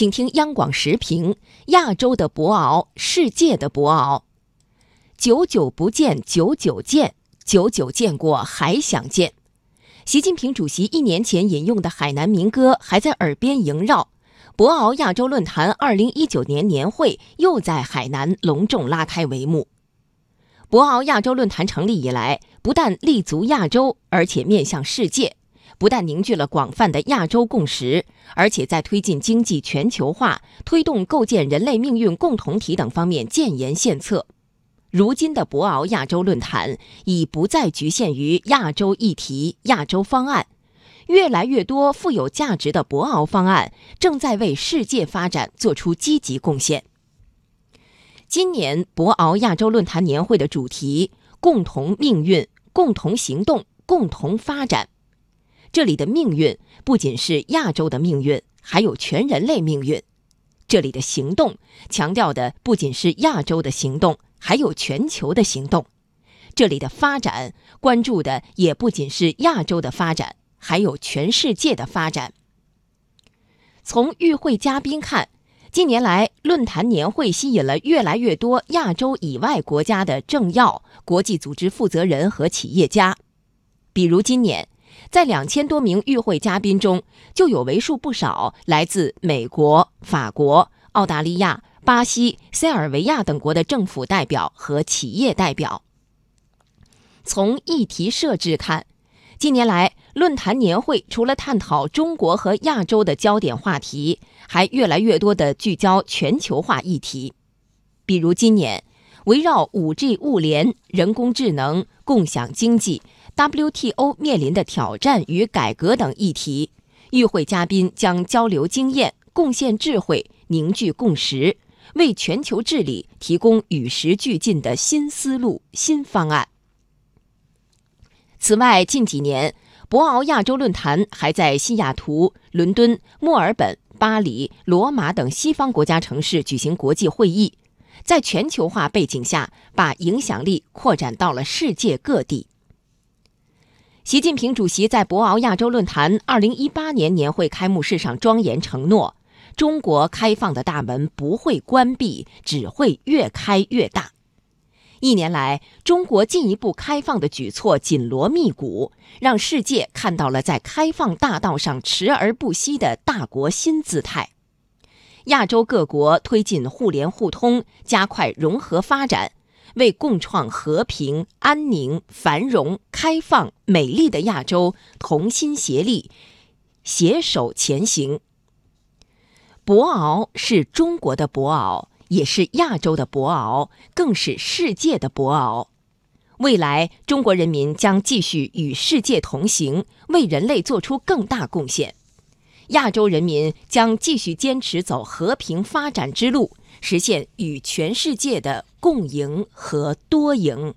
请听央广时评：亚洲的博鳌，世界的博鳌。久久不见，久久见，久久见过还想见。习近平主席一年前引用的海南民歌还在耳边萦绕。博鳌亚洲论坛二零一九年年会又在海南隆重拉开帷幕。博鳌亚洲论坛成立以来，不但立足亚洲，而且面向世界；不但凝聚了广泛的亚洲共识，而且在推进经济全球化、推动构建人类命运共同体等方面建言献策。如今的博鳌亚洲论坛已不再局限于亚洲议题、亚洲方案，越来越多富有价值的博鳌方案正在为世界发展做出积极贡献。今年博鳌亚洲论坛年会的主题“共同命运、共同行动、共同发展”。这里的命运不仅是亚洲的命运，还有全人类命运；这里的行动强调的不仅是亚洲的行动，还有全球的行动；这里的发展关注的也不仅是亚洲的发展，还有全世界的发展。从与会嘉宾看。近年来，论坛年会吸引了越来越多亚洲以外国家的政要、国际组织负责人和企业家。比如，今年在两千多名与会嘉宾中，就有为数不少来自美国、法国、澳大利亚、巴西、塞尔维亚等国的政府代表和企业代表。从议题设置看，近年来，论坛年会除了探讨中国和亚洲的焦点话题，还越来越多的聚焦全球化议题。比如今年，围绕五 G、物联、人工智能、共享经济、WTO 面临的挑战与改革等议题，与会嘉宾将交流经验、贡献智慧、凝聚共识，为全球治理提供与时俱进的新思路、新方案。此外，近几年，博鳌亚洲论坛还在西雅图、伦敦、墨尔本、巴黎、罗马等西方国家城市举行国际会议，在全球化背景下，把影响力扩展到了世界各地。习近平主席在博鳌亚洲论坛二零一八年年会开幕式上庄严承诺：“中国开放的大门不会关闭，只会越开越大。”一年来，中国进一步开放的举措紧锣密鼓，让世界看到了在开放大道上驰而不息的大国新姿态。亚洲各国推进互联互通，加快融合发展，为共创和平、安宁、繁荣、开放、美丽的亚洲同心协力，携手前行。博鳌是中国的博鳌。也是亚洲的博鳌，更是世界的博鳌。未来，中国人民将继续与世界同行，为人类做出更大贡献；亚洲人民将继续坚持走和平发展之路，实现与全世界的共赢和多赢。